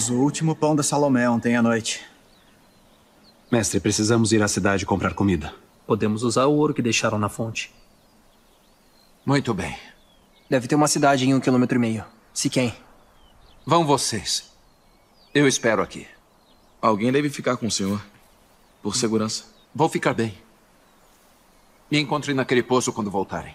Comemos o último pão da Salomé ontem à noite. Mestre, precisamos ir à cidade comprar comida. Podemos usar o ouro que deixaram na fonte. Muito bem. Deve ter uma cidade em um quilômetro e meio. Siquém. Vão vocês. Eu espero aqui. Alguém deve ficar com o senhor. Por segurança. Vou ficar bem. Me encontre naquele poço quando voltarem.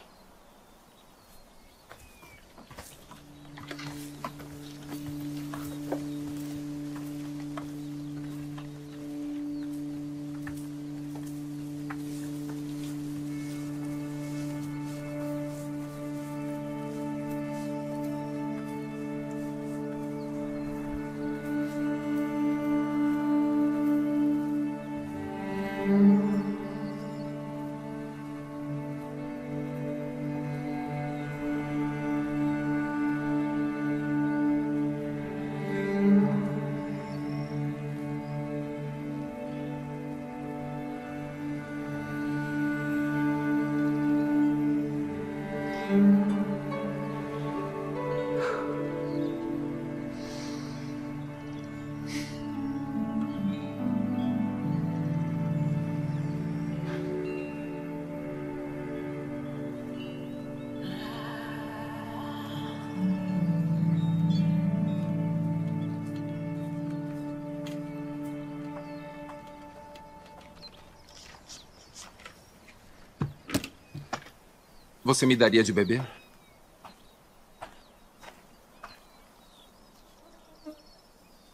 Você me daria de beber?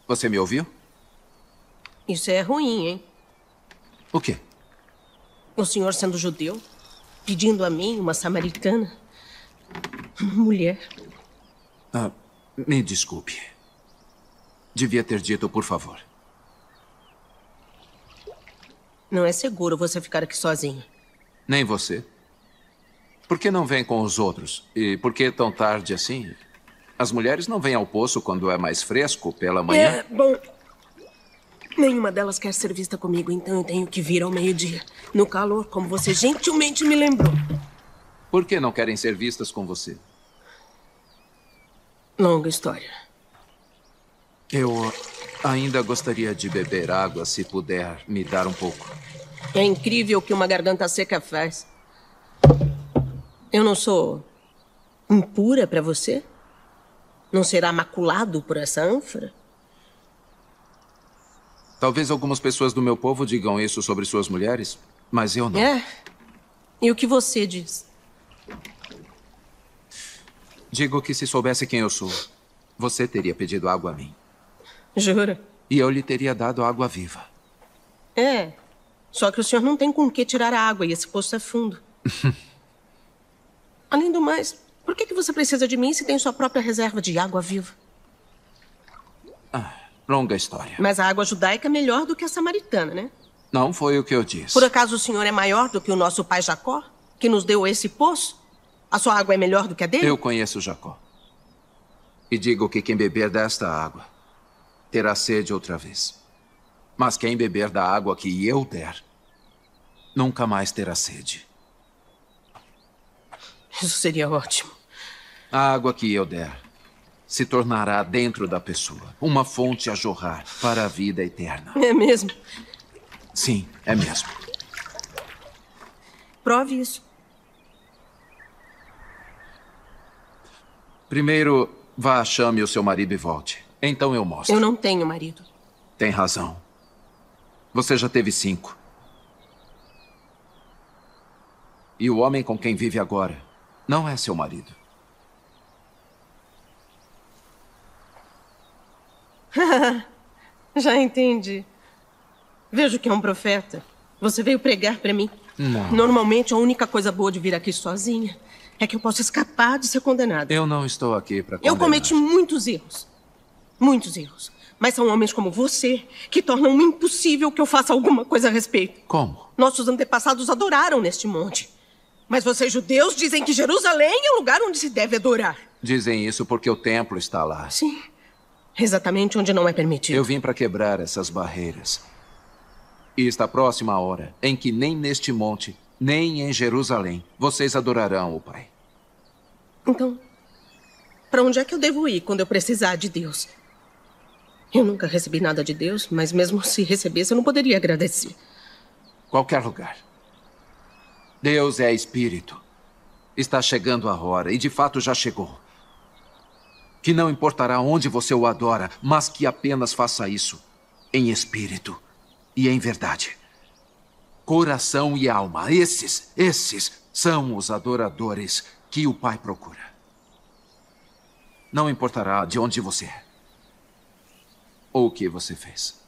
Você me ouviu? Isso é ruim, hein? O quê? O senhor sendo judeu, pedindo a mim, uma samaritana, uma mulher. Ah, me desculpe. Devia ter dito, por favor. Não é seguro você ficar aqui sozinho. Nem você. Por que não vem com os outros? E por que tão tarde assim? As mulheres não vêm ao poço quando é mais fresco pela manhã? É, bom. Nenhuma delas quer ser vista comigo, então eu tenho que vir ao meio-dia. No calor, como você gentilmente me lembrou. Por que não querem ser vistas com você? Longa história. Eu ainda gostaria de beber água, se puder me dar um pouco. É incrível o que uma garganta seca faz. Eu não sou impura para você? Não será maculado por essa ânfora? Talvez algumas pessoas do meu povo digam isso sobre suas mulheres, mas eu não. É. E o que você diz? Digo que se soubesse quem eu sou, você teria pedido água a mim. Jura? E eu lhe teria dado água viva. É. Só que o senhor não tem com que tirar a água e esse poço é fundo. Além do mais, por que, que você precisa de mim se tem sua própria reserva de água viva? Ah, longa história. Mas a água judaica é melhor do que a samaritana, né? Não foi o que eu disse. Por acaso o senhor é maior do que o nosso pai Jacó, que nos deu esse poço? A sua água é melhor do que a dele? Eu conheço Jacó. E digo que quem beber desta água terá sede outra vez. Mas quem beber da água que eu der, nunca mais terá sede. Isso seria ótimo. A água que eu der se tornará dentro da pessoa uma fonte a jorrar para a vida eterna. É mesmo? Sim, é mesmo. Prove isso. Primeiro, vá, chame o seu marido e volte. Então eu mostro. Eu não tenho marido. Tem razão. Você já teve cinco. E o homem com quem vive agora não é seu marido. Já entendi. Vejo que é um profeta. Você veio pregar para mim. Não. Normalmente, a única coisa boa de vir aqui sozinha é que eu posso escapar de ser condenada. Eu não estou aqui para Eu cometi muitos erros. Muitos erros. Mas são homens como você que tornam impossível que eu faça alguma coisa a respeito. Como? Nossos antepassados adoraram neste monte. Mas vocês judeus dizem que Jerusalém é o lugar onde se deve adorar. Dizem isso porque o templo está lá. Sim. Exatamente onde não é permitido. Eu vim para quebrar essas barreiras. E está próxima a hora em que nem neste monte, nem em Jerusalém, vocês adorarão o Pai. Então, para onde é que eu devo ir quando eu precisar de Deus? Eu nunca recebi nada de Deus, mas mesmo se recebesse, eu não poderia agradecer. Qualquer lugar. Deus é espírito. Está chegando a hora, e de fato já chegou. Que não importará onde você o adora, mas que apenas faça isso em espírito e em verdade. Coração e alma, esses, esses são os adoradores que o Pai procura. Não importará de onde você é ou o que você fez.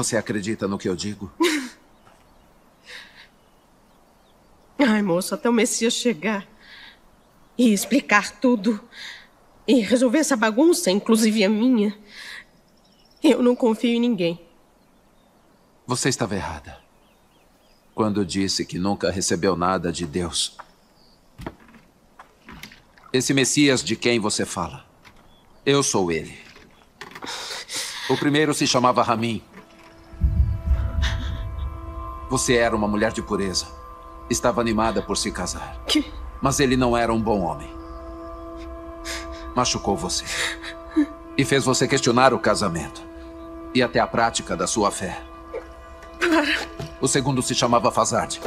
Você acredita no que eu digo? Ai, moço, até o Messias chegar e explicar tudo e resolver essa bagunça, inclusive a minha. Eu não confio em ninguém. Você estava errada. Quando disse que nunca recebeu nada de Deus. Esse Messias de quem você fala, eu sou ele. O primeiro se chamava Ramin. Você era uma mulher de pureza. Estava animada por se casar. Que? Mas ele não era um bom homem. Machucou você. E fez você questionar o casamento. E até a prática da sua fé. O segundo se chamava Fazard.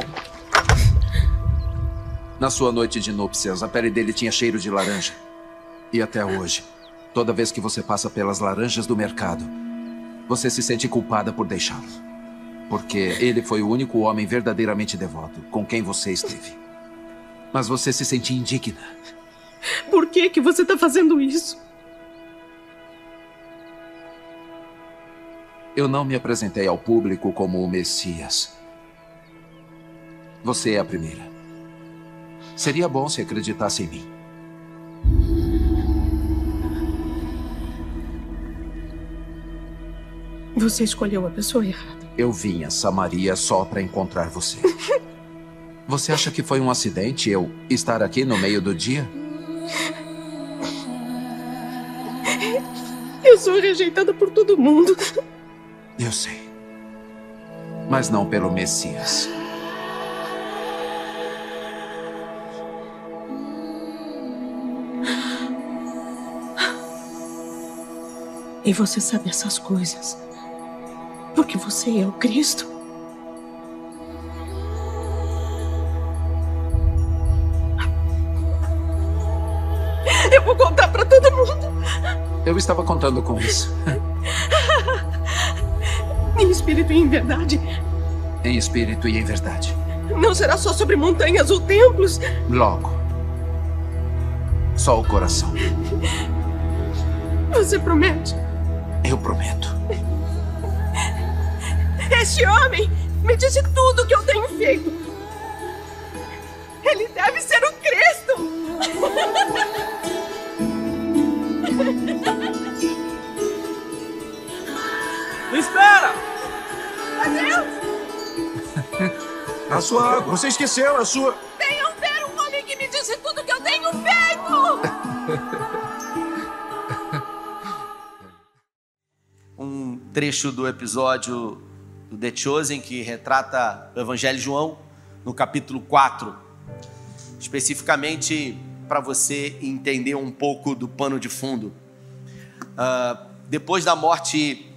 Na sua noite de núpcias, a pele dele tinha cheiro de laranja. E até hoje, toda vez que você passa pelas laranjas do mercado, você se sente culpada por deixá-lo. Porque ele foi o único homem verdadeiramente devoto com quem você esteve. Mas você se sente indigna. Por que que você está fazendo isso? Eu não me apresentei ao público como o Messias. Você é a primeira. Seria bom se acreditasse em mim. Você escolheu a pessoa errada. Eu vim a Samaria só para encontrar você. Você acha que foi um acidente eu estar aqui no meio do dia? Eu sou rejeitada por todo mundo. Eu sei. Mas não pelo Messias. E você sabe essas coisas. Porque você é o Cristo. Eu vou contar para todo mundo. Eu estava contando com isso. Em espírito e em verdade. Em espírito e em verdade. Não será só sobre montanhas ou templos. Logo. Só o coração. Você promete? Eu prometo. Este homem me disse tudo o que eu tenho feito. Ele deve ser o Cristo. Espera! Adeus! A sua água. Você esqueceu a sua. Venham ver um homem que me disse tudo que eu tenho feito! um trecho do episódio do The Chosen que retrata o Evangelho de João, no capítulo 4. Especificamente para você entender um pouco do pano de fundo. Uh, depois da morte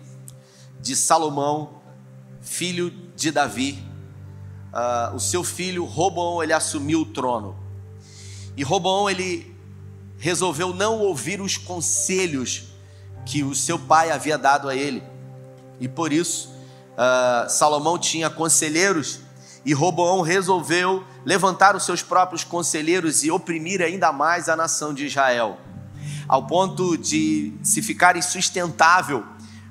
de Salomão, filho de Davi, uh, o seu filho Roboão ele assumiu o trono. E Roboão ele resolveu não ouvir os conselhos que o seu pai havia dado a ele. E por isso, uh, Salomão tinha conselheiros e Roboão resolveu levantar os seus próprios conselheiros e oprimir ainda mais a nação de Israel, ao ponto de se ficar insustentável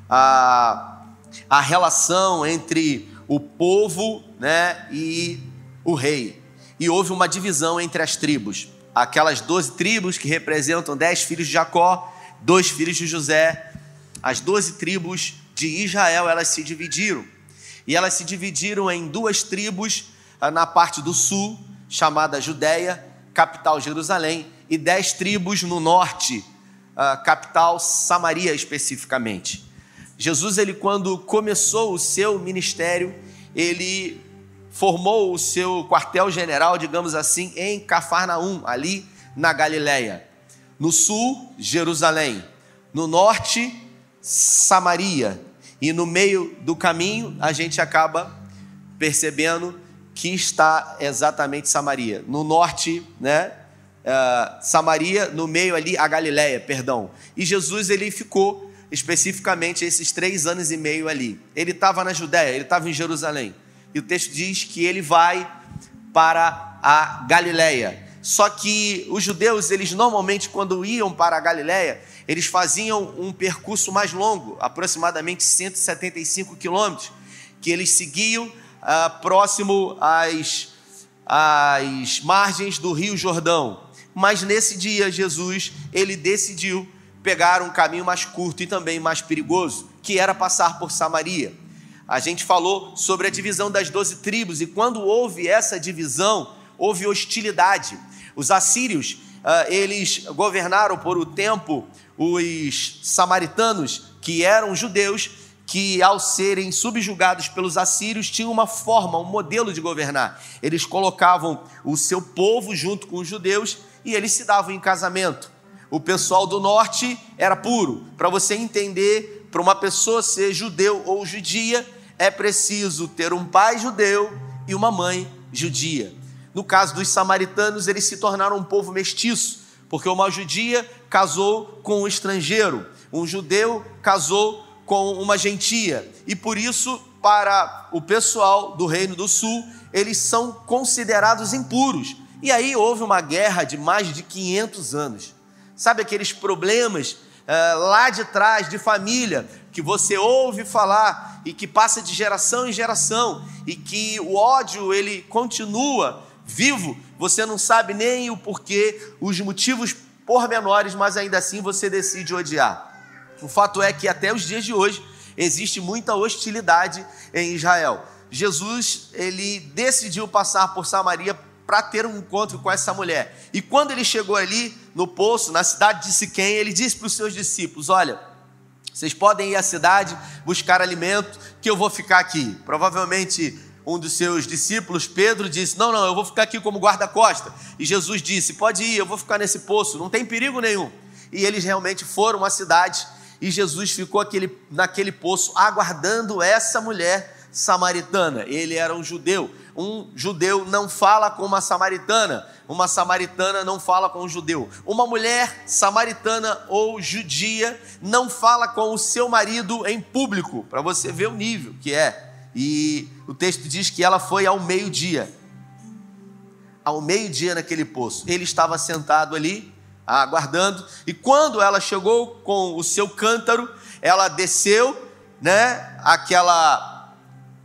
a, a relação entre o povo né, e o rei. E houve uma divisão entre as tribos. Aquelas doze tribos que representam dez filhos de Jacó, dois filhos de José, as doze tribos de Israel, elas se dividiram. E elas se dividiram em duas tribos ah, na parte do sul, chamada Judéia, capital Jerusalém, e dez tribos no norte, ah, capital Samaria especificamente. Jesus, ele quando começou o seu ministério, ele formou o seu quartel-general, digamos assim, em Cafarnaum, ali na Galileia. No sul, Jerusalém. No norte, Samaria. E no meio do caminho, a gente acaba percebendo que está exatamente Samaria. No norte, né? Uh, Samaria, no meio ali, a Galileia, perdão. E Jesus, ele ficou especificamente esses três anos e meio ali. Ele estava na Judéia, ele estava em Jerusalém. E o texto diz que ele vai para a Galileia. Só que os judeus, eles normalmente, quando iam para a Galileia, eles faziam um percurso mais longo, aproximadamente 175 quilômetros, que eles seguiam uh, próximo às, às margens do Rio Jordão. Mas nesse dia, Jesus, ele decidiu pegar um caminho mais curto e também mais perigoso, que era passar por Samaria. A gente falou sobre a divisão das doze tribos, e quando houve essa divisão, houve hostilidade. Os assírios, uh, eles governaram por um tempo os samaritanos, que eram judeus, que ao serem subjugados pelos assírios tinham uma forma, um modelo de governar. Eles colocavam o seu povo junto com os judeus e eles se davam em casamento. O pessoal do norte era puro. Para você entender, para uma pessoa ser judeu ou judia, é preciso ter um pai judeu e uma mãe judia. No caso dos samaritanos, eles se tornaram um povo mestiço, porque uma judia casou com um estrangeiro, um judeu casou com uma gentia, e por isso, para o pessoal do Reino do Sul, eles são considerados impuros. E aí houve uma guerra de mais de 500 anos. Sabe aqueles problemas uh, lá de trás de família que você ouve falar e que passa de geração em geração e que o ódio ele continua vivo, você não sabe nem o porquê, os motivos pormenores, mas ainda assim você decide odiar. O fato é que até os dias de hoje existe muita hostilidade em Israel. Jesus ele decidiu passar por Samaria para ter um encontro com essa mulher. E quando ele chegou ali no poço, na cidade de Siquém, ele disse para os seus discípulos: Olha, vocês podem ir à cidade buscar alimento, que eu vou ficar aqui. Provavelmente um dos seus discípulos, Pedro, disse: Não, não, eu vou ficar aqui como guarda-costa. E Jesus disse: Pode ir, eu vou ficar nesse poço, não tem perigo nenhum. E eles realmente foram à cidade e Jesus ficou aquele, naquele poço aguardando essa mulher samaritana. Ele era um judeu um judeu não fala com uma samaritana, uma samaritana não fala com um judeu. Uma mulher samaritana ou judia não fala com o seu marido em público, para você ver o nível que é. E o texto diz que ela foi ao meio-dia. Ao meio-dia naquele poço. Ele estava sentado ali, aguardando, e quando ela chegou com o seu cântaro, ela desceu, né, aquela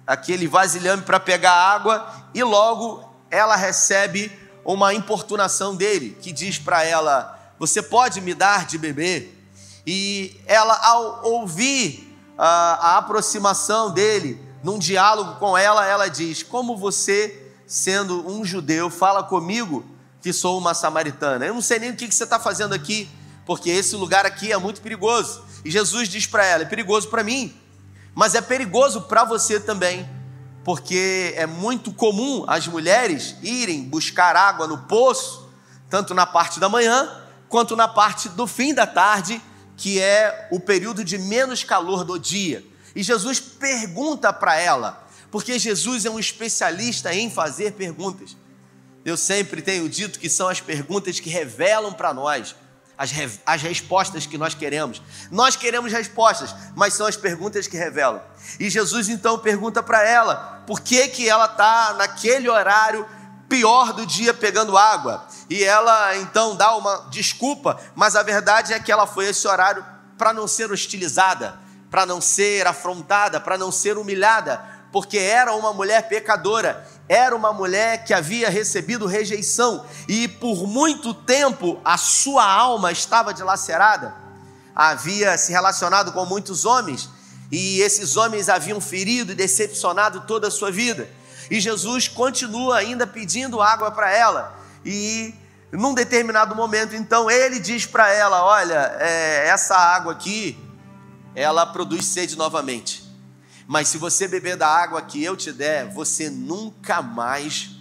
aquele vasilhame para pegar água e logo ela recebe uma importunação dele, que diz para ela: Você pode me dar de beber? E ela, ao ouvir a, a aproximação dele, num diálogo com ela, ela diz: Como você, sendo um judeu, fala comigo que sou uma samaritana? Eu não sei nem o que você está fazendo aqui, porque esse lugar aqui é muito perigoso. E Jesus diz para ela: É perigoso para mim, mas é perigoso para você também, porque é muito comum as mulheres irem buscar água no poço, tanto na parte da manhã quanto na parte do fim da tarde, que é o período de menos calor do dia. E Jesus pergunta para ela, porque Jesus é um especialista em fazer perguntas. Eu sempre tenho dito que são as perguntas que revelam para nós as, as respostas que nós queremos. Nós queremos respostas, mas são as perguntas que revelam. E Jesus então pergunta para ela por que, que ela está naquele horário pior do dia pegando água. E ela então dá uma desculpa, mas a verdade é que ela foi esse horário para não ser hostilizada, para não ser afrontada, para não ser humilhada, porque era uma mulher pecadora era uma mulher que havia recebido rejeição e por muito tempo a sua alma estava dilacerada. Havia se relacionado com muitos homens e esses homens haviam ferido e decepcionado toda a sua vida. E Jesus continua ainda pedindo água para ela. E num determinado momento, então, ele diz para ela: Olha, é, essa água aqui ela produz sede novamente. Mas se você beber da água que eu te der, você nunca mais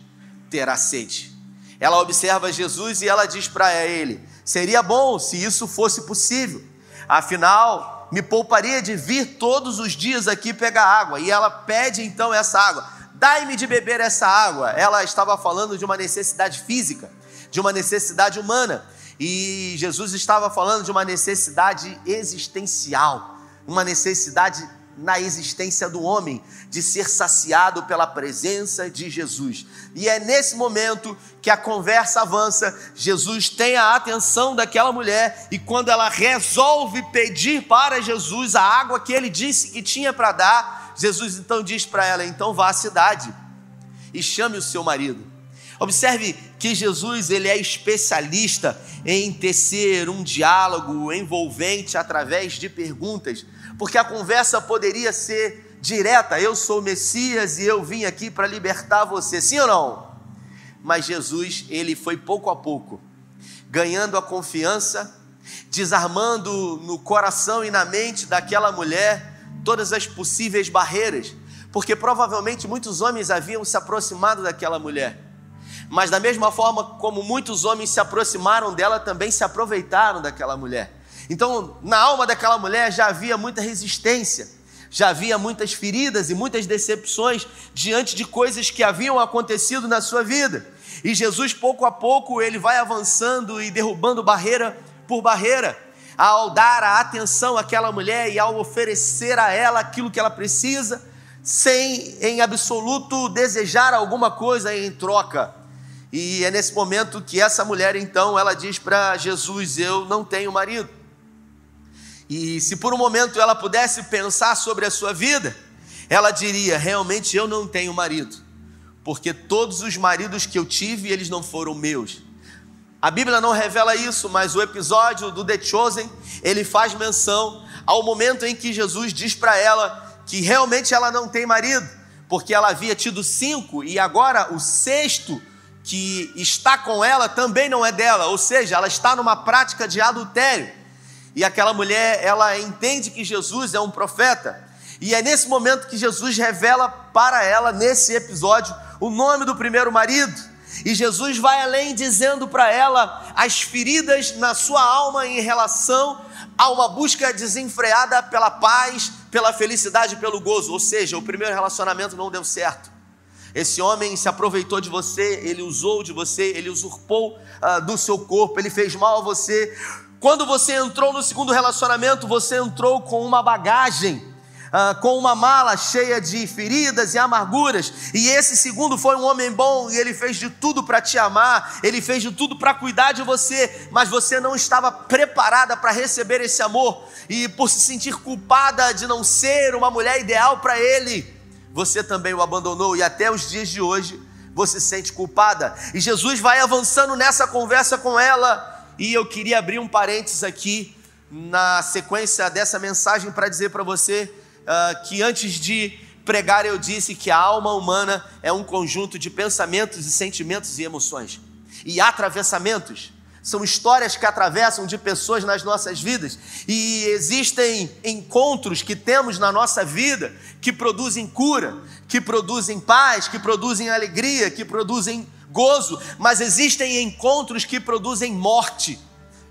terá sede. Ela observa Jesus e ela diz para ele: Seria bom se isso fosse possível, afinal, me pouparia de vir todos os dias aqui pegar água. E ela pede então essa água: Dai-me de beber essa água. Ela estava falando de uma necessidade física, de uma necessidade humana. E Jesus estava falando de uma necessidade existencial, uma necessidade na existência do homem, de ser saciado pela presença de Jesus. E é nesse momento que a conversa avança, Jesus tem a atenção daquela mulher e quando ela resolve pedir para Jesus a água que ele disse que tinha para dar, Jesus então diz para ela: então vá à cidade e chame o seu marido. Observe que Jesus ele é especialista em tecer um diálogo envolvente através de perguntas porque a conversa poderia ser direta: eu sou Messias e eu vim aqui para libertar você, sim ou não? Mas Jesus, ele foi pouco a pouco ganhando a confiança, desarmando no coração e na mente daquela mulher todas as possíveis barreiras, porque provavelmente muitos homens haviam se aproximado daquela mulher. Mas da mesma forma como muitos homens se aproximaram dela, também se aproveitaram daquela mulher. Então, na alma daquela mulher já havia muita resistência, já havia muitas feridas e muitas decepções diante de coisas que haviam acontecido na sua vida. E Jesus, pouco a pouco, ele vai avançando e derrubando barreira por barreira, ao dar a atenção àquela mulher e ao oferecer a ela aquilo que ela precisa, sem em absoluto desejar alguma coisa em troca. E é nesse momento que essa mulher então ela diz para Jesus: "Eu não tenho marido". E se por um momento ela pudesse pensar sobre a sua vida, ela diria: realmente eu não tenho marido, porque todos os maridos que eu tive, eles não foram meus. A Bíblia não revela isso, mas o episódio do The Chosen, ele faz menção ao momento em que Jesus diz para ela que realmente ela não tem marido, porque ela havia tido cinco e agora o sexto que está com ela também não é dela, ou seja, ela está numa prática de adultério. E aquela mulher, ela entende que Jesus é um profeta. E é nesse momento que Jesus revela para ela, nesse episódio, o nome do primeiro marido. E Jesus vai além dizendo para ela as feridas na sua alma em relação a uma busca desenfreada pela paz, pela felicidade, pelo gozo. Ou seja, o primeiro relacionamento não deu certo. Esse homem se aproveitou de você, ele usou de você, ele usurpou uh, do seu corpo, ele fez mal a você. Quando você entrou no segundo relacionamento, você entrou com uma bagagem, uh, com uma mala cheia de feridas e amarguras. E esse segundo foi um homem bom e ele fez de tudo para te amar, ele fez de tudo para cuidar de você, mas você não estava preparada para receber esse amor. E por se sentir culpada de não ser uma mulher ideal para ele, você também o abandonou e até os dias de hoje você se sente culpada. E Jesus vai avançando nessa conversa com ela e eu queria abrir um parênteses aqui na sequência dessa mensagem para dizer para você uh, que antes de pregar eu disse que a alma humana é um conjunto de pensamentos e sentimentos e emoções e atravessamentos. São histórias que atravessam de pessoas nas nossas vidas e existem encontros que temos na nossa vida que produzem cura, que produzem paz, que produzem alegria, que produzem gozo, mas existem encontros que produzem morte,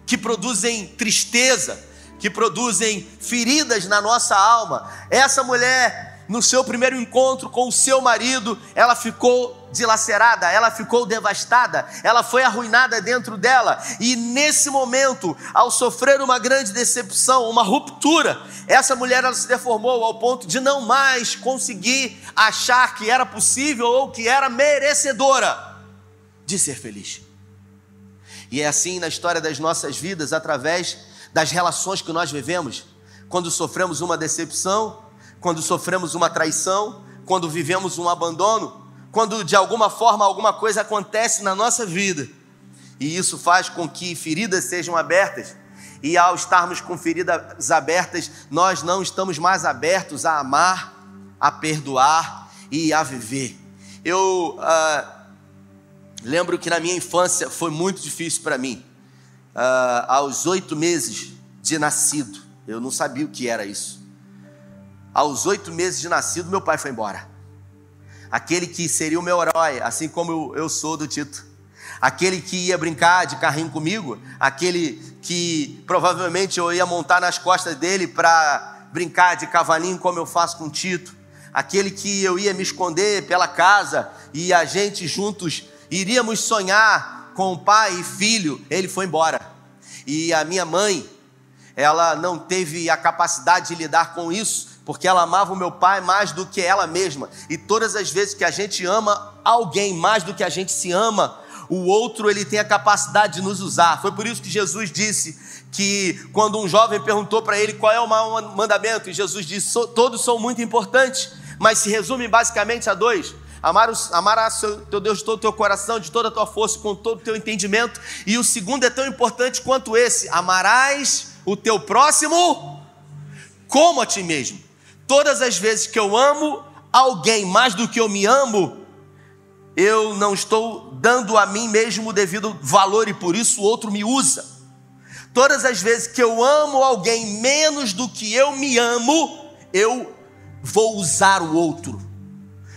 que produzem tristeza, que produzem feridas na nossa alma. Essa mulher, no seu primeiro encontro com o seu marido, ela ficou dilacerada, ela ficou devastada, ela foi arruinada dentro dela, e nesse momento, ao sofrer uma grande decepção, uma ruptura, essa mulher ela se deformou ao ponto de não mais conseguir achar que era possível ou que era merecedora de ser feliz. E é assim na história das nossas vidas, através das relações que nós vivemos, quando sofremos uma decepção, quando sofremos uma traição, quando vivemos um abandono, quando de alguma forma alguma coisa acontece na nossa vida, e isso faz com que feridas sejam abertas, e ao estarmos com feridas abertas, nós não estamos mais abertos a amar, a perdoar e a viver. Eu uh, Lembro que na minha infância foi muito difícil para mim. Uh, aos oito meses de nascido, Eu não sabia o que era isso. Aos oito meses de nascido, meu pai foi embora. Aquele que seria o meu herói, assim como eu, sou do Tito. Aquele que ia brincar de carrinho comigo, aquele que provavelmente eu ia montar nas costas dele para brincar de cavalinho como eu faço com o Tito. Aquele que eu ia me esconder pela casa e a gente juntos iríamos sonhar com pai e filho, ele foi embora. E a minha mãe, ela não teve a capacidade de lidar com isso, porque ela amava o meu pai mais do que ela mesma. E todas as vezes que a gente ama alguém mais do que a gente se ama, o outro ele tem a capacidade de nos usar. Foi por isso que Jesus disse que quando um jovem perguntou para ele qual é o maior mandamento, e Jesus disse: todos são muito importantes, mas se resume basicamente a dois. Amar, o teu Deus de todo o teu coração, de toda a tua força, com todo o teu entendimento. E o segundo é tão importante quanto esse: amarás o teu próximo como a ti mesmo. Todas as vezes que eu amo alguém mais do que eu me amo, eu não estou dando a mim mesmo o devido valor e por isso o outro me usa. Todas as vezes que eu amo alguém menos do que eu me amo, eu vou usar o outro.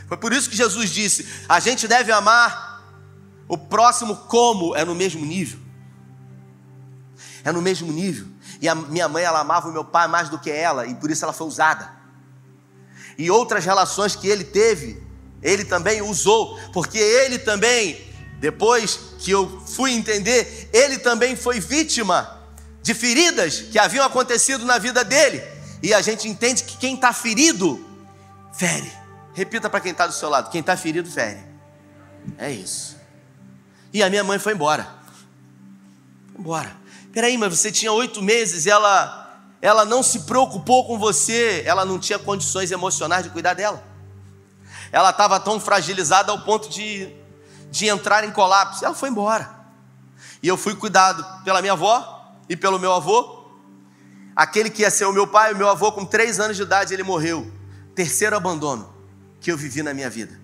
Foi por isso que Jesus disse: a gente deve amar o próximo como é no mesmo nível. É no mesmo nível. E a minha mãe ela amava o meu pai mais do que ela e por isso ela foi usada. E outras relações que ele teve, ele também usou, porque ele também, depois que eu fui entender, ele também foi vítima de feridas que haviam acontecido na vida dele. E a gente entende que quem está ferido, fere. Repita para quem está do seu lado: quem está ferido, fere. É isso. E a minha mãe foi embora. Foi embora. Peraí, mas você tinha oito meses e ela, ela não se preocupou com você, ela não tinha condições emocionais de cuidar dela. Ela estava tão fragilizada ao ponto de, de entrar em colapso. Ela foi embora. E eu fui cuidado pela minha avó e pelo meu avô. Aquele que ia ser o meu pai, o meu avô, com três anos de idade, ele morreu. Terceiro abandono que eu vivi na minha vida.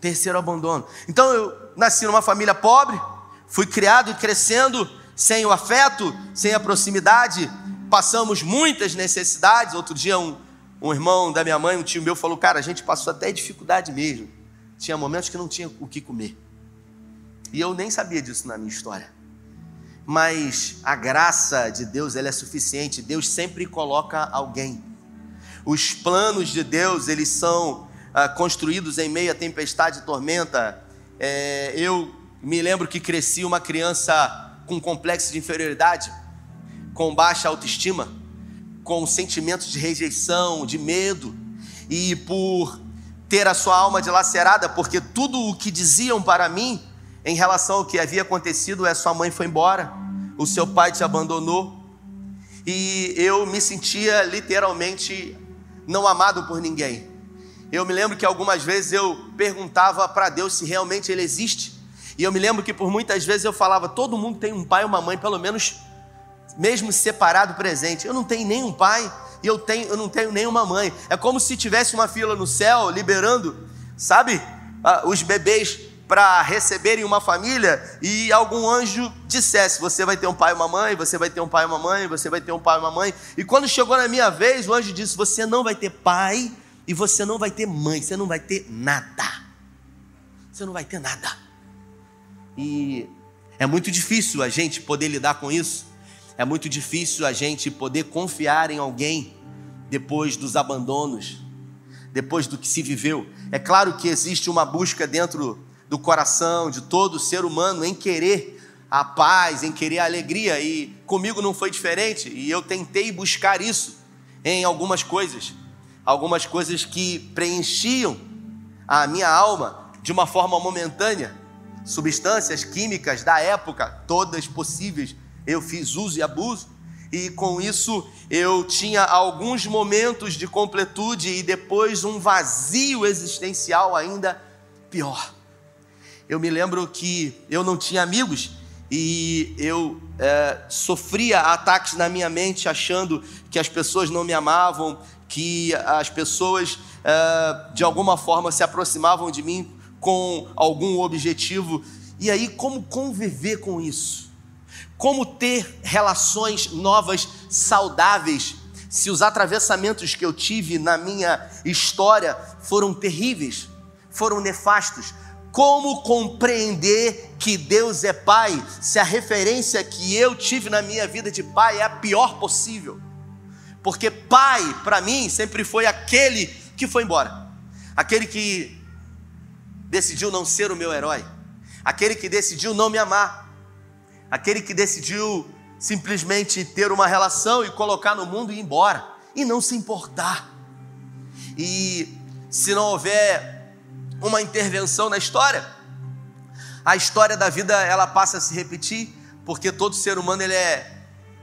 Terceiro abandono. Então eu nasci numa família pobre, fui criado e crescendo sem o afeto, sem a proximidade, passamos muitas necessidades. Outro dia, um, um irmão da minha mãe, um tio meu, falou: Cara, a gente passou até dificuldade mesmo. Tinha momentos que não tinha o que comer. E eu nem sabia disso na minha história. Mas a graça de Deus ela é suficiente. Deus sempre coloca alguém. Os planos de Deus eles são ah, construídos em meio à tempestade e tormenta. É, eu me lembro que cresci uma criança com complexo de inferioridade, com baixa autoestima, com sentimentos de rejeição, de medo, e por ter a sua alma dilacerada, porque tudo o que diziam para mim em relação ao que havia acontecido é: sua mãe foi embora, o seu pai te abandonou, e eu me sentia literalmente não amado por ninguém. Eu me lembro que algumas vezes eu perguntava para Deus se realmente Ele existe. E eu me lembro que por muitas vezes eu falava: todo mundo tem um pai e uma mãe, pelo menos mesmo separado presente. Eu não tenho nenhum pai e eu, tenho, eu não tenho nenhuma mãe. É como se tivesse uma fila no céu liberando, sabe, os bebês para receberem uma família e algum anjo dissesse: Você vai ter um pai e uma mãe, você vai ter um pai e uma mãe, você vai ter um pai e uma mãe. E quando chegou na minha vez, o anjo disse: Você não vai ter pai e você não vai ter mãe, você não vai ter nada. Você não vai ter nada. E é muito difícil a gente poder lidar com isso. É muito difícil a gente poder confiar em alguém depois dos abandonos, depois do que se viveu. É claro que existe uma busca dentro do coração de todo ser humano em querer a paz, em querer a alegria, e comigo não foi diferente, e eu tentei buscar isso em algumas coisas algumas coisas que preenchiam a minha alma de uma forma momentânea. Substâncias químicas da época, todas possíveis, eu fiz uso e abuso, e com isso eu tinha alguns momentos de completude e depois um vazio existencial ainda pior. Eu me lembro que eu não tinha amigos e eu é, sofria ataques na minha mente achando que as pessoas não me amavam, que as pessoas uh, de alguma forma se aproximavam de mim com algum objetivo. E aí, como conviver com isso? Como ter relações novas, saudáveis, se os atravessamentos que eu tive na minha história foram terríveis, foram nefastos, como compreender que Deus é Pai se a referência que eu tive na minha vida de pai é a pior possível? Porque pai, para mim, sempre foi aquele que foi embora, aquele que decidiu não ser o meu herói, aquele que decidiu não me amar, aquele que decidiu simplesmente ter uma relação e colocar no mundo e ir embora, e não se importar. E se não houver uma intervenção na história, a história da vida ela passa a se repetir, porque todo ser humano ele é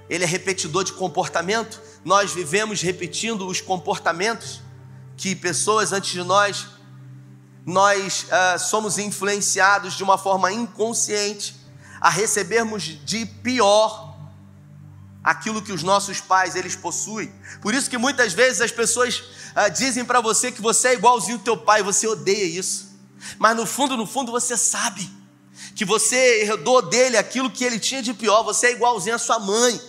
ele é repetidor de comportamento. Nós vivemos repetindo os comportamentos que pessoas antes de nós nós uh, somos influenciados de uma forma inconsciente a recebermos de pior aquilo que os nossos pais eles possuem. Por isso que muitas vezes as pessoas ah, dizem para você que você é igualzinho ao teu pai, você odeia isso. Mas no fundo, no fundo você sabe que você herdou dele aquilo que ele tinha de pior, você é igualzinho à sua mãe.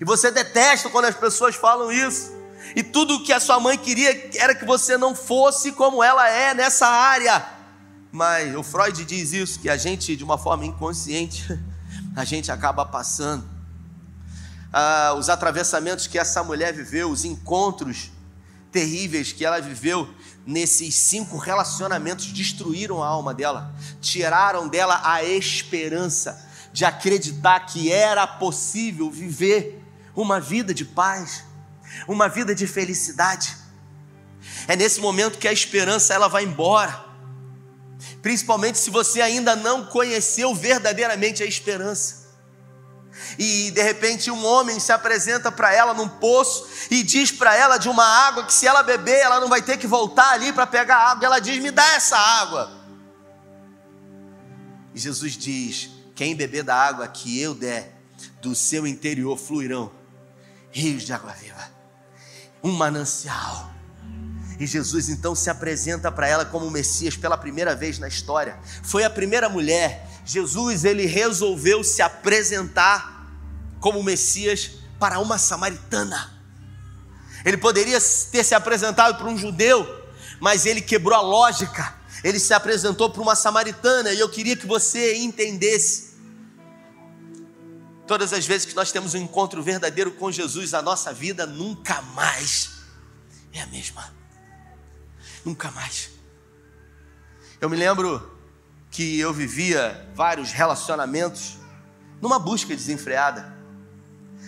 E você detesta quando as pessoas falam isso. E tudo o que a sua mãe queria era que você não fosse como ela é nessa área. Mas o Freud diz isso, que a gente, de uma forma inconsciente, a gente acaba passando ah, os atravessamentos que essa mulher viveu, os encontros terríveis que ela viveu nesses cinco relacionamentos destruíram a alma dela, tiraram dela a esperança de acreditar que era possível viver uma vida de paz, uma vida de felicidade. É nesse momento que a esperança ela vai embora. Principalmente se você ainda não conheceu verdadeiramente a esperança e de repente um homem se apresenta para ela num poço e diz para ela de uma água que se ela beber, ela não vai ter que voltar ali para pegar água. Ela diz: "Me dá essa água". E Jesus diz: "Quem beber da água que eu der, do seu interior fluirão rios de água viva, um manancial". E Jesus então se apresenta para ela como Messias pela primeira vez na história. Foi a primeira mulher. Jesus ele resolveu se apresentar como Messias para uma samaritana. Ele poderia ter se apresentado para um judeu, mas ele quebrou a lógica. Ele se apresentou para uma samaritana e eu queria que você entendesse. Todas as vezes que nós temos um encontro verdadeiro com Jesus, a nossa vida nunca mais é a mesma. Nunca mais. Eu me lembro que eu vivia vários relacionamentos numa busca desenfreada.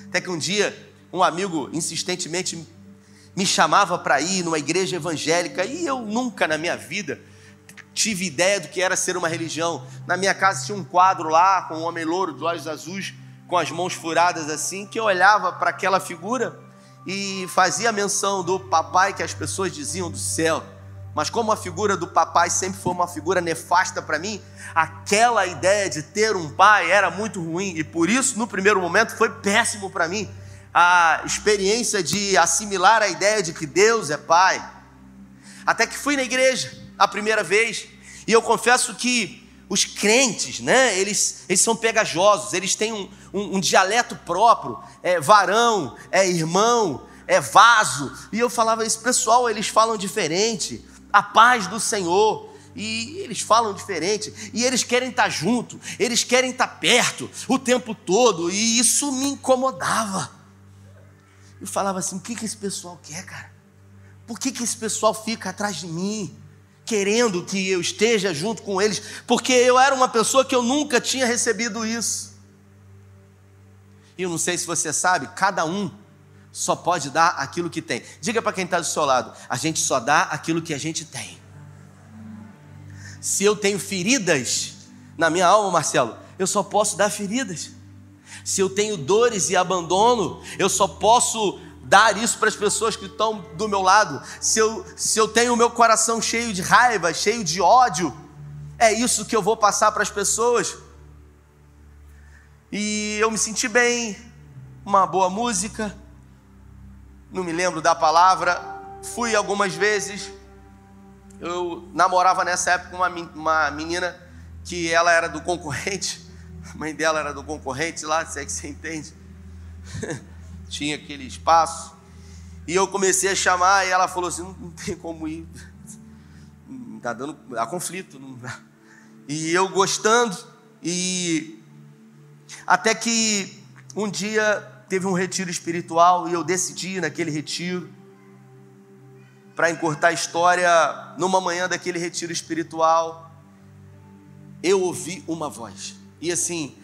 Até que um dia, um amigo insistentemente me chamava para ir numa igreja evangélica e eu nunca na minha vida tive ideia do que era ser uma religião. Na minha casa tinha um quadro lá com um homem louro de olhos azuis, com as mãos furadas assim, que eu olhava para aquela figura e fazia menção do papai que as pessoas diziam do céu. Mas como a figura do papai sempre foi uma figura nefasta para mim, aquela ideia de ter um pai era muito ruim e por isso no primeiro momento foi péssimo para mim a experiência de assimilar a ideia de que Deus é pai. Até que fui na igreja a primeira vez e eu confesso que os crentes, né, eles, eles são pegajosos, eles têm um, um, um dialeto próprio, é varão, é irmão, é vaso. E eu falava, esse pessoal, eles falam diferente a paz do Senhor. E eles falam diferente, e eles querem estar junto, eles querem estar perto o tempo todo, e isso me incomodava. Eu falava assim: o que, que esse pessoal quer, cara? Por que, que esse pessoal fica atrás de mim, querendo que eu esteja junto com eles? Porque eu era uma pessoa que eu nunca tinha recebido isso. E eu não sei se você sabe, cada um só pode dar aquilo que tem. Diga para quem está do seu lado: a gente só dá aquilo que a gente tem. Se eu tenho feridas na minha alma, Marcelo, eu só posso dar feridas. Se eu tenho dores e abandono, eu só posso dar isso para as pessoas que estão do meu lado. Se eu, se eu tenho o meu coração cheio de raiva, cheio de ódio, é isso que eu vou passar para as pessoas. E eu me senti bem, uma boa música, não me lembro da palavra, fui algumas vezes. Eu namorava nessa época uma, uma menina que ela era do concorrente, a mãe dela era do concorrente lá, se é que você entende. Tinha aquele espaço. E eu comecei a chamar e ela falou assim: não, tem como ir. Está dando há conflito. E eu gostando. E até que um dia teve um retiro espiritual e eu decidi naquele retiro para encurtar a história, numa manhã daquele retiro espiritual, eu ouvi uma voz. E assim,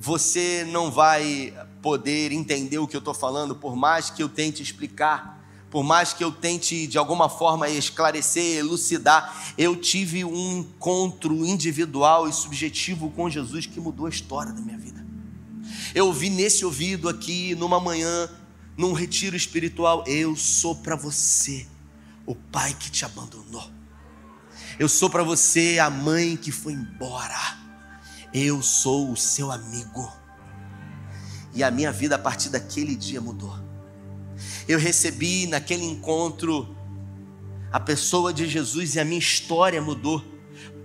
você não vai poder entender o que eu estou falando, por mais que eu tente explicar, por mais que eu tente de alguma forma esclarecer, elucidar. Eu tive um encontro individual e subjetivo com Jesus que mudou a história da minha vida. Eu ouvi nesse ouvido aqui, numa manhã, num retiro espiritual: Eu sou para você o pai que te abandonou. Eu sou para você a mãe que foi embora. Eu sou o seu amigo. E a minha vida a partir daquele dia mudou. Eu recebi naquele encontro a pessoa de Jesus e a minha história mudou.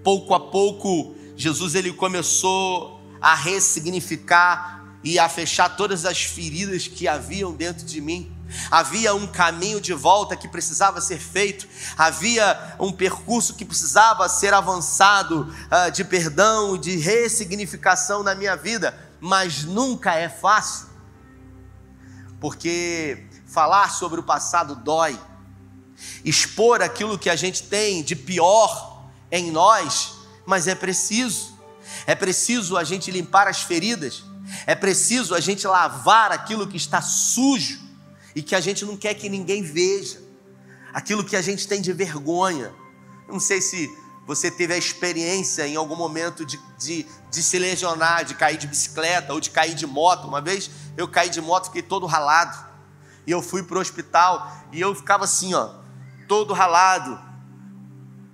Pouco a pouco, Jesus ele começou a ressignificar e a fechar todas as feridas que haviam dentro de mim. Havia um caminho de volta que precisava ser feito, havia um percurso que precisava ser avançado uh, de perdão de ressignificação na minha vida, mas nunca é fácil, porque falar sobre o passado dói, expor aquilo que a gente tem de pior em nós, mas é preciso, é preciso a gente limpar as feridas, é preciso a gente lavar aquilo que está sujo e que a gente não quer que ninguém veja, aquilo que a gente tem de vergonha. Não sei se você teve a experiência em algum momento de, de, de, se lesionar, de cair de bicicleta ou de cair de moto. Uma vez eu caí de moto, fiquei todo ralado. E eu fui para o hospital e eu ficava assim, ó, todo ralado.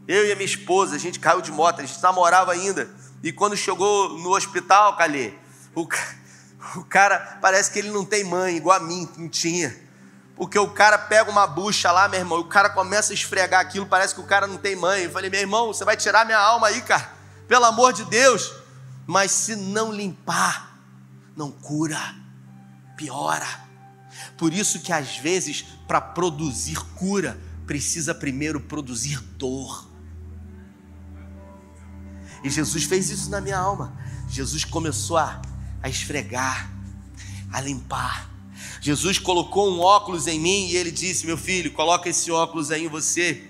Eu e a minha esposa, a gente caiu de moto, a gente namorava ainda. E quando chegou no hospital, Calê, o, o cara parece que ele não tem mãe, igual a mim, não tinha. Porque o cara pega uma bucha lá, meu irmão, e o cara começa a esfregar aquilo, parece que o cara não tem mãe. Eu falei, meu irmão, você vai tirar minha alma aí, cara, pelo amor de Deus. Mas se não limpar, não cura, piora. Por isso que às vezes, para produzir cura, precisa primeiro produzir dor. E Jesus fez isso na minha alma. Jesus começou a, a esfregar, a limpar Jesus colocou um óculos em mim e ele disse: Meu filho, coloca esse óculos aí em você,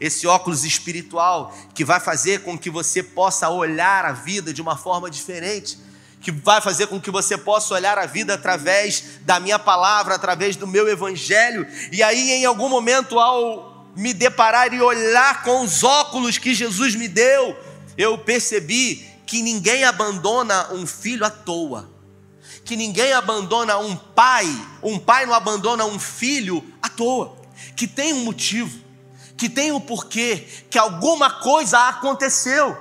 esse óculos espiritual, que vai fazer com que você possa olhar a vida de uma forma diferente, que vai fazer com que você possa olhar a vida através da minha palavra, através do meu evangelho. E aí, em algum momento, ao me deparar e olhar com os óculos que Jesus me deu, eu percebi que ninguém abandona um filho à toa que ninguém abandona um pai, um pai não abandona um filho à toa, que tem um motivo, que tem um porquê, que alguma coisa aconteceu.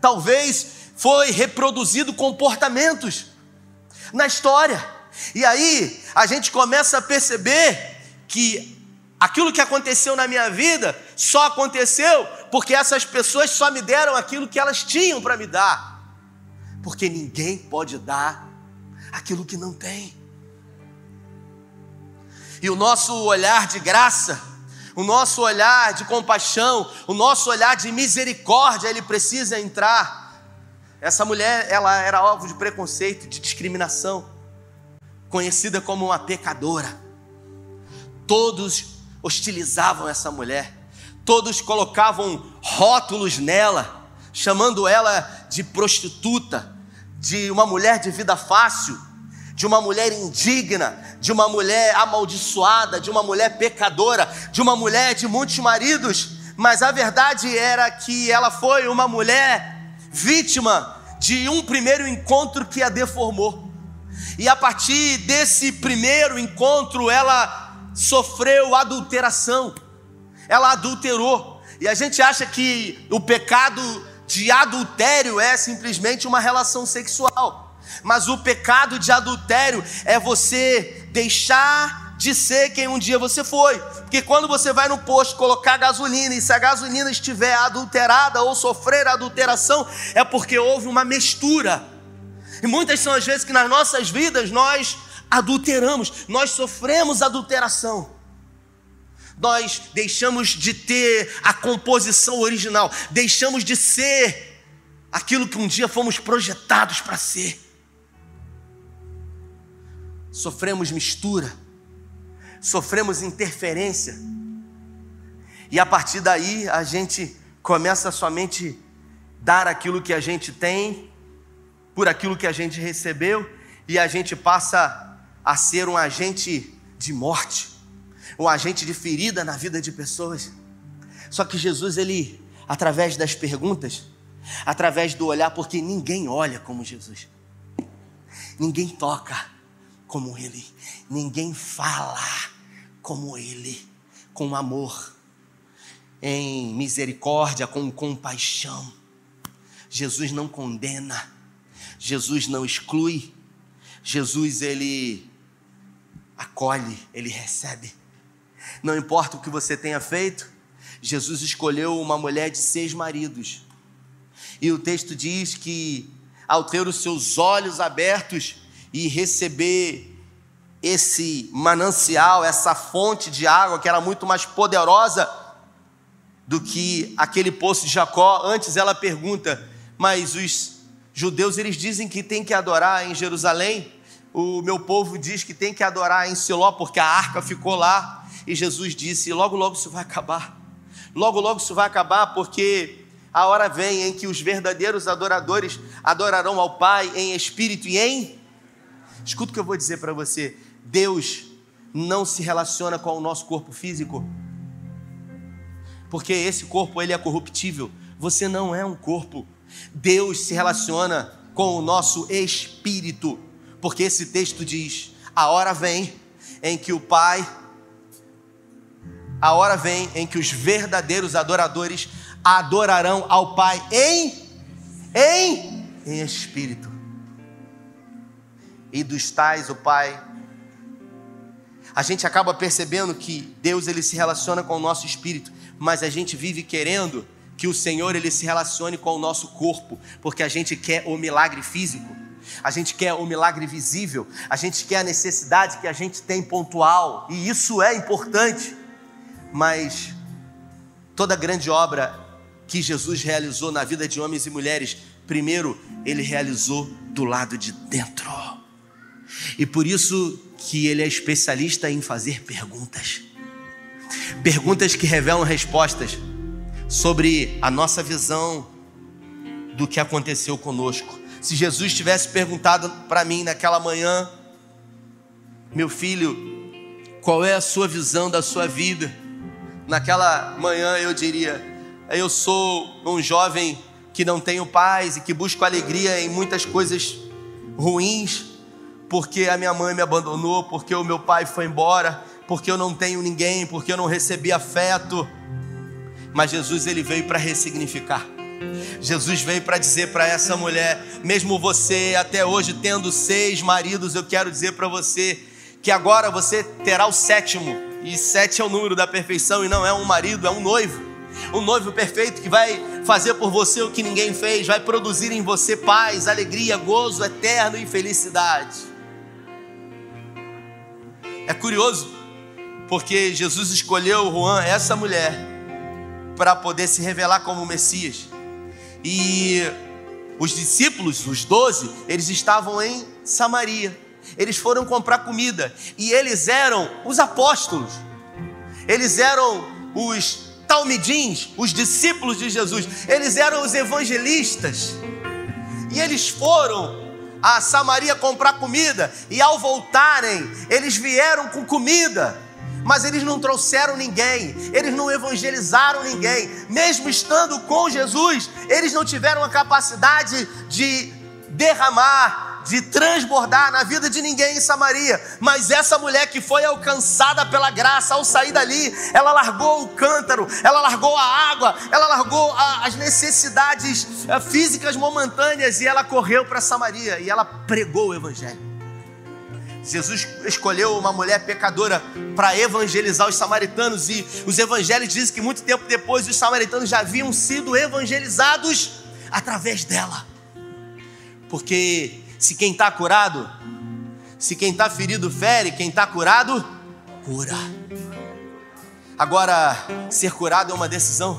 Talvez foi reproduzido comportamentos na história. E aí a gente começa a perceber que aquilo que aconteceu na minha vida só aconteceu porque essas pessoas só me deram aquilo que elas tinham para me dar. Porque ninguém pode dar aquilo que não tem. E o nosso olhar de graça, o nosso olhar de compaixão, o nosso olhar de misericórdia, ele precisa entrar. Essa mulher, ela era alvo de preconceito, de discriminação, conhecida como uma pecadora. Todos hostilizavam essa mulher, todos colocavam rótulos nela, chamando ela de prostituta, de uma mulher de vida fácil, de uma mulher indigna, de uma mulher amaldiçoada, de uma mulher pecadora, de uma mulher de muitos maridos, mas a verdade era que ela foi uma mulher vítima de um primeiro encontro que a deformou. E a partir desse primeiro encontro, ela sofreu adulteração, ela adulterou. E a gente acha que o pecado de adultério é simplesmente uma relação sexual. Mas o pecado de adultério é você deixar de ser quem um dia você foi. Porque quando você vai no posto colocar gasolina e se a gasolina estiver adulterada ou sofrer adulteração, é porque houve uma mistura. E muitas são as vezes que nas nossas vidas nós adulteramos, nós sofremos adulteração. Nós deixamos de ter a composição original, deixamos de ser aquilo que um dia fomos projetados para ser. Sofremos mistura, sofremos interferência, e a partir daí a gente começa a somente dar aquilo que a gente tem, por aquilo que a gente recebeu, e a gente passa a ser um agente de morte um agente de ferida na vida de pessoas. Só que Jesus, ele, através das perguntas, através do olhar, porque ninguém olha como Jesus, ninguém toca como Ele, ninguém fala como Ele, com amor, em misericórdia, com compaixão. Jesus não condena, Jesus não exclui, Jesus ele acolhe, ele recebe. Não importa o que você tenha feito, Jesus escolheu uma mulher de seis maridos. E o texto diz que, ao ter os seus olhos abertos e receber esse manancial, essa fonte de água que era muito mais poderosa do que aquele poço de Jacó, antes ela pergunta: Mas os judeus eles dizem que tem que adorar em Jerusalém, o meu povo diz que tem que adorar em Siló, porque a arca ficou lá. E Jesus disse: logo, logo isso vai acabar. Logo, logo isso vai acabar, porque a hora vem em que os verdadeiros adoradores adorarão ao Pai em espírito e em. Escuta o que eu vou dizer para você: Deus não se relaciona com o nosso corpo físico, porque esse corpo ele é corruptível. Você não é um corpo. Deus se relaciona com o nosso espírito, porque esse texto diz: a hora vem em que o Pai a hora vem em que os verdadeiros adoradores adorarão ao Pai em em em espírito. E dos tais o Pai a gente acaba percebendo que Deus ele se relaciona com o nosso espírito, mas a gente vive querendo que o Senhor ele se relacione com o nosso corpo, porque a gente quer o milagre físico. A gente quer o milagre visível, a gente quer a necessidade que a gente tem pontual, e isso é importante. Mas toda grande obra que Jesus realizou na vida de homens e mulheres, primeiro ele realizou do lado de dentro. E por isso que ele é especialista em fazer perguntas. Perguntas que revelam respostas sobre a nossa visão do que aconteceu conosco. Se Jesus tivesse perguntado para mim naquela manhã, meu filho, qual é a sua visão da sua vida? Naquela manhã eu diria: eu sou um jovem que não tenho paz e que busco alegria em muitas coisas ruins, porque a minha mãe me abandonou, porque o meu pai foi embora, porque eu não tenho ninguém, porque eu não recebi afeto. Mas Jesus ele veio para ressignificar. Jesus veio para dizer para essa mulher, mesmo você até hoje tendo seis maridos, eu quero dizer para você que agora você terá o sétimo e sete é o número da perfeição e não é um marido, é um noivo. Um noivo perfeito que vai fazer por você o que ninguém fez, vai produzir em você paz, alegria, gozo eterno e felicidade. É curioso, porque Jesus escolheu Juan, essa mulher, para poder se revelar como Messias. E os discípulos, os doze, eles estavam em Samaria eles foram comprar comida. E eles eram os apóstolos, eles eram os talmidins, os discípulos de Jesus, eles eram os evangelistas. E eles foram a Samaria comprar comida. E ao voltarem, eles vieram com comida. Mas eles não trouxeram ninguém, eles não evangelizaram ninguém, mesmo estando com Jesus, eles não tiveram a capacidade de derramar de transbordar na vida de ninguém em Samaria, mas essa mulher que foi alcançada pela graça ao sair dali, ela largou o cântaro, ela largou a água, ela largou a, as necessidades eh, físicas momentâneas e ela correu para Samaria e ela pregou o evangelho. Jesus escolheu uma mulher pecadora para evangelizar os samaritanos, e os evangelhos dizem que muito tempo depois os samaritanos já haviam sido evangelizados através dela, porque se quem está curado, se quem está ferido fere, quem está curado, cura. Agora, ser curado é uma decisão.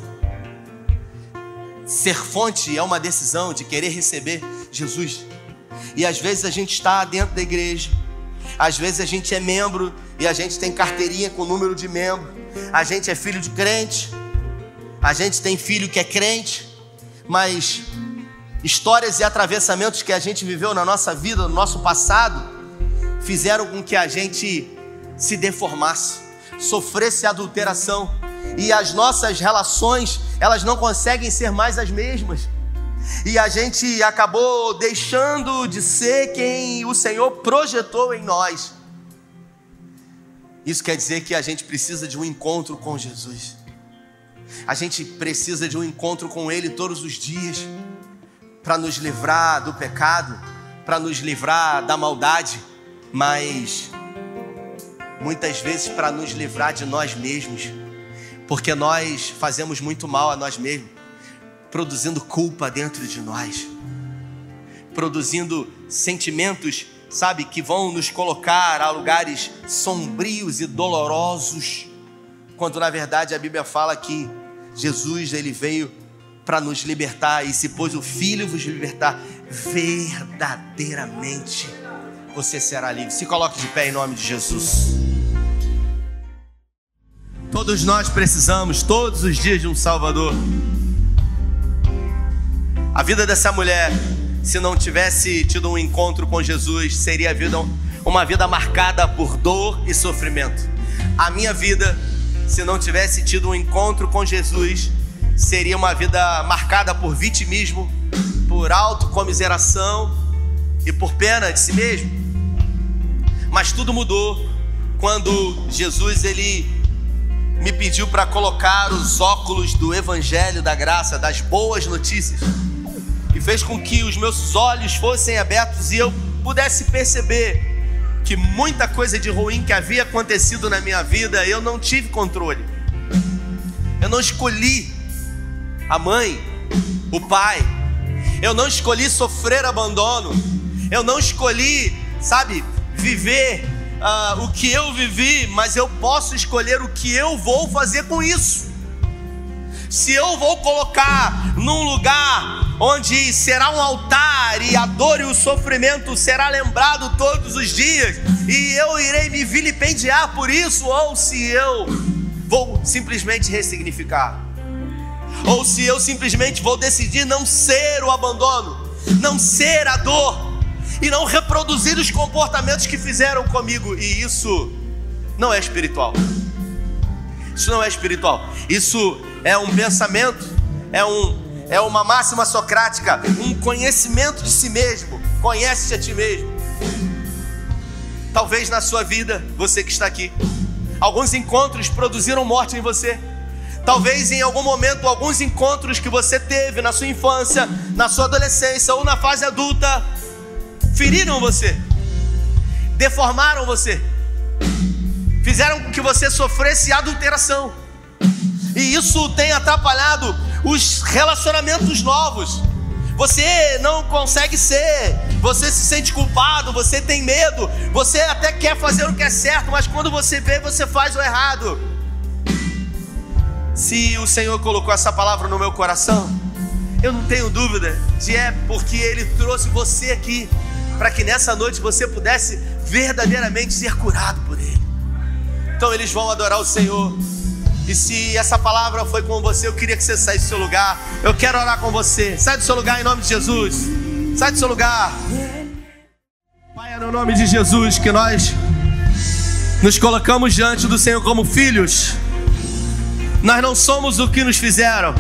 Ser fonte é uma decisão de querer receber Jesus. E às vezes a gente está dentro da igreja, às vezes a gente é membro e a gente tem carteirinha com número de membro, a gente é filho de crente, a gente tem filho que é crente, mas histórias e atravessamentos que a gente viveu na nossa vida, no nosso passado, fizeram com que a gente se deformasse, sofresse adulteração e as nossas relações, elas não conseguem ser mais as mesmas. E a gente acabou deixando de ser quem o Senhor projetou em nós. Isso quer dizer que a gente precisa de um encontro com Jesus. A gente precisa de um encontro com Ele todos os dias para nos livrar do pecado, para nos livrar da maldade, mas muitas vezes para nos livrar de nós mesmos, porque nós fazemos muito mal a nós mesmos, produzindo culpa dentro de nós, produzindo sentimentos, sabe, que vão nos colocar a lugares sombrios e dolorosos, quando na verdade a Bíblia fala que Jesus ele veio para nos libertar e se pôs o Filho vos libertar, verdadeiramente você será livre. Se coloque de pé em nome de Jesus. Todos nós precisamos, todos os dias, de um Salvador. A vida dessa mulher, se não tivesse tido um encontro com Jesus, seria vida, uma vida marcada por dor e sofrimento. A minha vida, se não tivesse tido um encontro com Jesus, seria uma vida marcada por vitimismo, por autocomiseração e por pena de si mesmo. Mas tudo mudou quando Jesus ele me pediu para colocar os óculos do evangelho da graça, das boas notícias, e fez com que os meus olhos fossem abertos e eu pudesse perceber que muita coisa de ruim que havia acontecido na minha vida eu não tive controle. Eu não escolhi a mãe, o pai. Eu não escolhi sofrer abandono. Eu não escolhi, sabe, viver uh, o que eu vivi, mas eu posso escolher o que eu vou fazer com isso. Se eu vou colocar num lugar onde será um altar e a dor e o sofrimento será lembrado todos os dias, e eu irei me vilipendiar por isso, ou se eu vou simplesmente ressignificar ou se eu simplesmente vou decidir não ser o abandono, não ser a dor e não reproduzir os comportamentos que fizeram comigo, e isso não é espiritual. Isso não é espiritual. Isso é um pensamento, é um é uma máxima socrática, um conhecimento de si mesmo. Conhece-te a ti mesmo. Talvez na sua vida, você que está aqui, alguns encontros produziram morte em você. Talvez em algum momento, alguns encontros que você teve na sua infância, na sua adolescência ou na fase adulta, feriram você, deformaram você, fizeram com que você sofresse adulteração, e isso tem atrapalhado os relacionamentos novos. Você não consegue ser, você se sente culpado, você tem medo, você até quer fazer o que é certo, mas quando você vê, você faz o errado. Se o Senhor colocou essa palavra no meu coração, eu não tenho dúvida de é porque Ele trouxe você aqui para que nessa noite você pudesse verdadeiramente ser curado por Ele. Então eles vão adorar o Senhor. E se essa palavra foi com você, eu queria que você saísse do seu lugar. Eu quero orar com você. Sai do seu lugar em nome de Jesus. Sai do seu lugar. Pai, é no nome de Jesus que nós nos colocamos diante do Senhor como filhos. Nós não somos o que nos fizeram,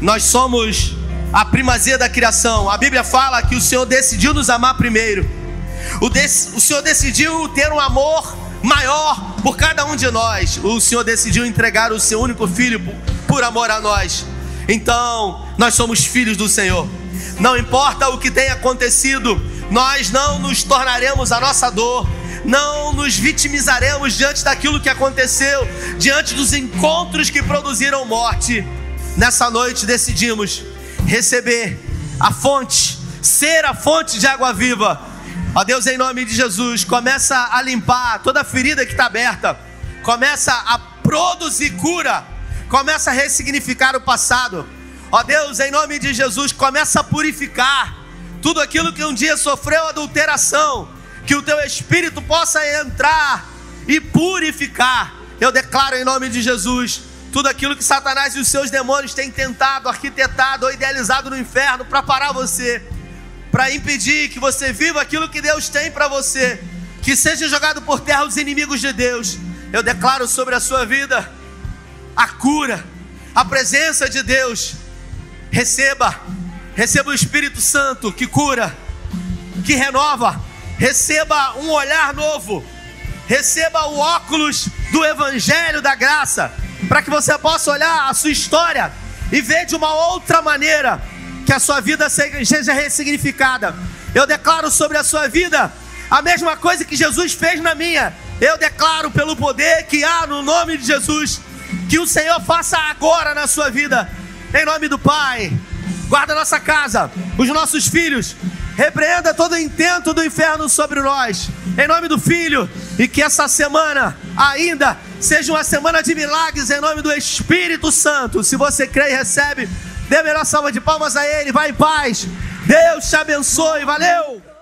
nós somos a primazia da criação. A Bíblia fala que o Senhor decidiu nos amar primeiro, o, o Senhor decidiu ter um amor maior por cada um de nós. O Senhor decidiu entregar o seu único filho por amor a nós. Então, nós somos filhos do Senhor. Não importa o que tenha acontecido, nós não nos tornaremos a nossa dor, não nos vitimizaremos diante daquilo que aconteceu, diante dos encontros que produziram morte. Nessa noite decidimos receber a fonte, ser a fonte de água viva. Ó Deus, em nome de Jesus, começa a limpar toda ferida que está aberta, começa a produzir cura. Começa a ressignificar o passado. Ó Deus, em nome de Jesus, começa a purificar tudo aquilo que um dia sofreu adulteração. Que o teu espírito possa entrar e purificar. Eu declaro em nome de Jesus tudo aquilo que Satanás e os seus demônios têm tentado, arquitetado ou idealizado no inferno para parar você, para impedir que você viva aquilo que Deus tem para você, que seja jogado por terra os inimigos de Deus. Eu declaro sobre a sua vida a cura, a presença de Deus. Receba, receba o Espírito Santo que cura, que renova, receba um olhar novo, receba o óculos do Evangelho da Graça para que você possa olhar a sua história e ver de uma outra maneira que a sua vida seja ressignificada. Eu declaro sobre a sua vida a mesma coisa que Jesus fez na minha. Eu declaro pelo poder que há no nome de Jesus que o Senhor faça agora na sua vida. Em nome do Pai. Guarda nossa casa, os nossos filhos. Repreenda todo o intento do inferno sobre nós. Em nome do Filho. E que essa semana ainda seja uma semana de milagres em nome do Espírito Santo. Se você crê e recebe, dê a melhor salva de palmas a Ele. Vai em paz. Deus te abençoe. Valeu!